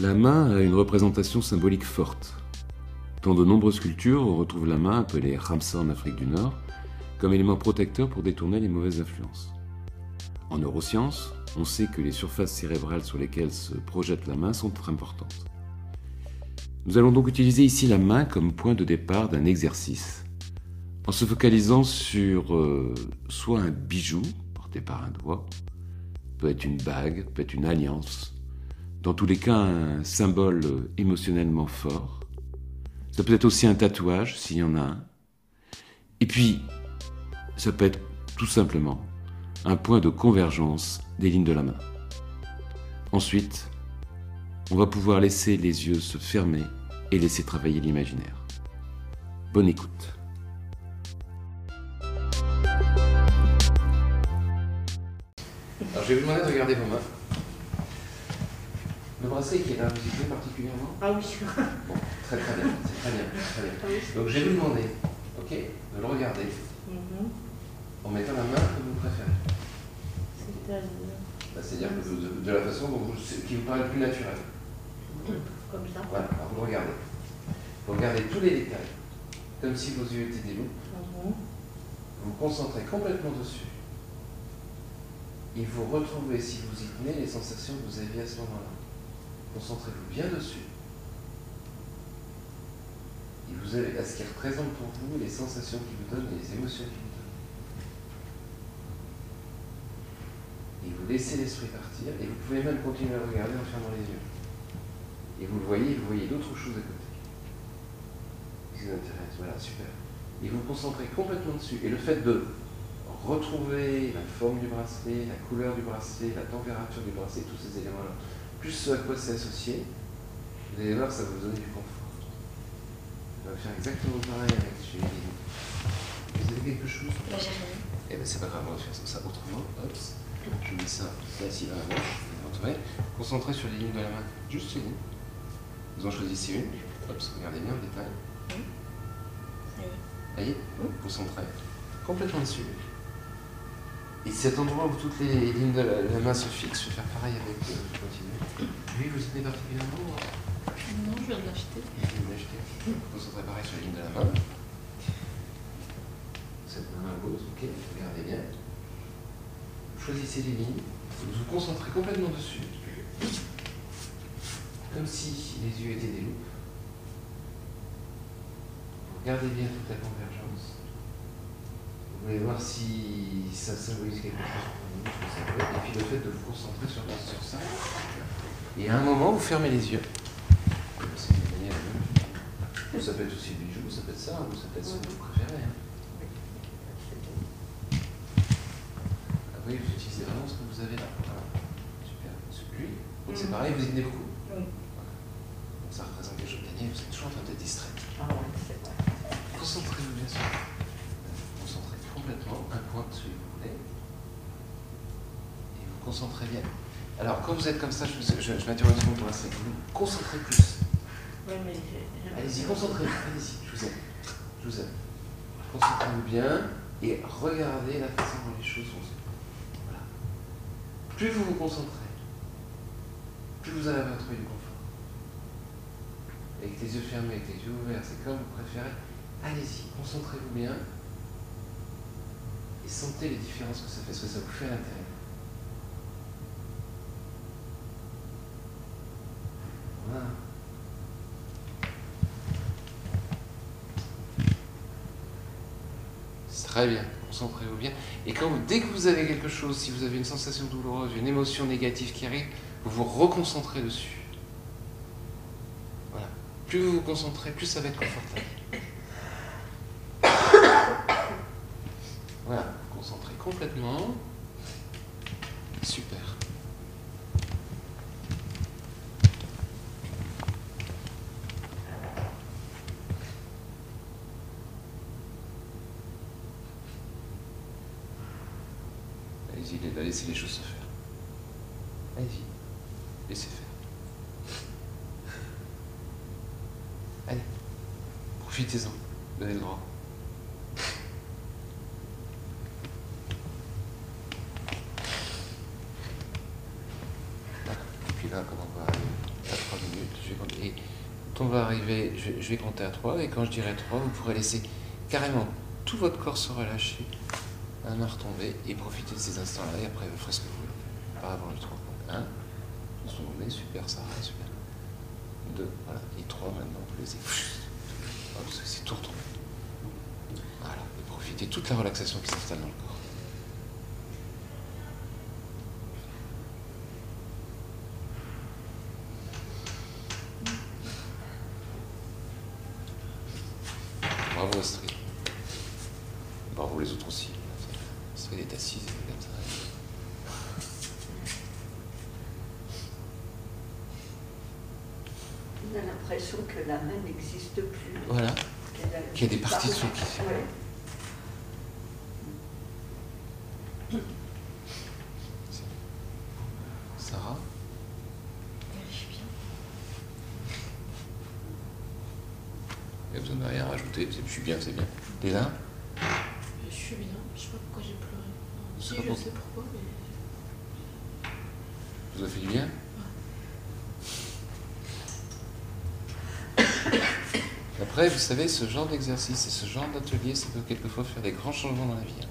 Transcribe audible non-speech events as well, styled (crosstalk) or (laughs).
La main a une représentation symbolique forte. Dans de nombreuses cultures, on retrouve la main, appelée Ramsa en Afrique du Nord, comme élément protecteur pour détourner les mauvaises influences. En neurosciences, on sait que les surfaces cérébrales sur lesquelles se projette la main sont importantes. Nous allons donc utiliser ici la main comme point de départ d'un exercice, en se focalisant sur euh, soit un bijou porté par un doigt, peut être une bague, peut être une alliance, dans tous les cas un symbole émotionnellement fort. Ça peut être aussi un tatouage s'il y en a un. Et puis, ça peut être tout simplement un point de convergence des lignes de la main. Ensuite, on va pouvoir laisser les yeux se fermer et laisser travailler l'imaginaire. Bonne écoute. Alors je vais vous demander de regarder vos mains. Le bracelet qui est là, vous y plaît particulièrement Ah oui. Bon, très très bien, c'est très bien, très bien. Ah oui. Donc je vais vous demander, ok, de le regarder Mhm. en mettant la main que vous préférez. C'est-à-dire Bah, C'est-à-dire que de, de la façon dont vous, qui vous paraît le plus naturel. comme ça. Voilà, alors vous le regardez. Vous regardez tous les détails, comme si vos yeux étaient des loups. Mhm. Vous vous concentrez complètement dessus. Et vous retrouvez, si vous y tenez, les sensations que vous aviez à ce moment-là. Concentrez-vous bien dessus. Et vous avez à ce qui représente pour vous les sensations qui vous donnent, les émotions qui vous donnent. Et vous laissez l'esprit partir, et vous pouvez même continuer à regarder en fermant les yeux. Et vous le voyez, vous voyez d'autres choses à côté. Qui vous intéresse, voilà, super. Et vous vous concentrez complètement dessus. Et le fait de retrouver la forme du bracelet, la couleur du bracelet, la température du bracelet, tous ces éléments-là, plus ce à quoi c'est associé, vous allez voir, ça va vous donner du confort. On va faire exactement pareil avec chez Vous avez quelque chose? Là, j'ai rien. Eh bien, c'est pas grave, on va faire ça autrement. Hop, je mets ça là-ci dans la manche. Concentrez sur les lignes de la main, juste lignes. Vous en choisissez une. Hop, regardez bien le détail. Ça y est. Voyez Concentrez. Complètement dessus. Et cet endroit où toutes les lignes de la, la main se fixent, je vais faire pareil avec. Euh, je continue. Lui, vous tenez particulièrement Non, je viens de l'acheter. Vous l'achetez. Concentrez pareil sur les lignes de la main. Cette main à gauche, ok, regardez bien. Vous choisissez les lignes, vous vous concentrez complètement dessus. Comme si les yeux étaient des loupes. Vous regardez bien toute la convergence. Vous voulez voir si ça symbolise quelque chose pour vous, ce que ça peut être. Et puis le fait de vous concentrer sur, sur ça. Et à un moment, vous fermez les yeux. C'est une manière de- Ça peut être aussi le bijou, ça peut être ça, ou ça peut être ce que vous préférez. hein. Ah oui, vous utilisez vraiment ce que vous avez là. Voilà. Super. Donc c'est Mhm. pareil, vous y tenez beaucoup. Oui. Donc ça représente quelque chose de gagné, vous êtes toujours en train d'être distrait. Ah ouais, c'est vrai. Concentrez-vous bien sûr. Concentrez complètement un point de celui que vous voulez. Et vous concentrez bien. Alors, quand vous êtes comme ça, je, je, je m'interromps une seconde pour l'instant. Vous vous concentrez plus. Oui, mais Allez-y, concentrez-vous. Allez-y, je vous aime. Je vous aime. Concentrez-vous bien et regardez la façon dont les choses sont. Voilà. Plus vous vous concentrez, plus vous allez retrouver du confort. Avec les yeux fermés, avec les yeux ouverts, c'est comme vous préférez. Allez-y, concentrez-vous bien et sentez les différences que ça fait, ce que ça vous fait à l'intérieur. Très bien, concentrez-vous bien. Et quand vous, dès que vous avez quelque chose, si vous avez une sensation douloureuse, une émotion négative qui arrive, vous vous reconcentrez dessus. Voilà. Plus vous vous concentrez, plus ça va être confortable. (coughs) Voilà, vous concentrez complètement. Super. Laissez les choses se faire. Allez-y, laissez faire. (laughs) Allez, profitez-en, donnez le droit. D'accord. Et puis là, comment on va arriver à 3 minutes. Je vais compter. Et quand on va arriver, je, je vais compter à 3, et quand je dirai 3, vous pourrez laisser carrément tout votre corps se relâcher, un main retomber, et profiter de ces instants-là, et après vous ferez ce que vous voulez. Pas avant le 3. 1, on se met, super, ça va, super. 2, voilà, et 3 maintenant, vous laissez. Hop, c'est tout retombé. Voilà, et profitez toute la relaxation qui s'installe dans le corps. Bravo Astrid. Bravo les autres aussi. Astrid est assise comme ça. On a l'impression que la main n'existe plus. Voilà. Qu'il y a des parties de son qui- Ouais. Sarah Vérifie bien. Il n'y a besoin de rien rajouter. c'est- Je suis bien, c'est bien. T'es là? Je sais pas pourquoi j'ai pleuré. Je Si, sais pas je pourquoi. sais pourquoi, mais. Vous a fait du bien Après, vous savez, ce genre d'exercice et ce genre d'atelier, ça peut quelquefois faire des grands changements dans la vie. hein.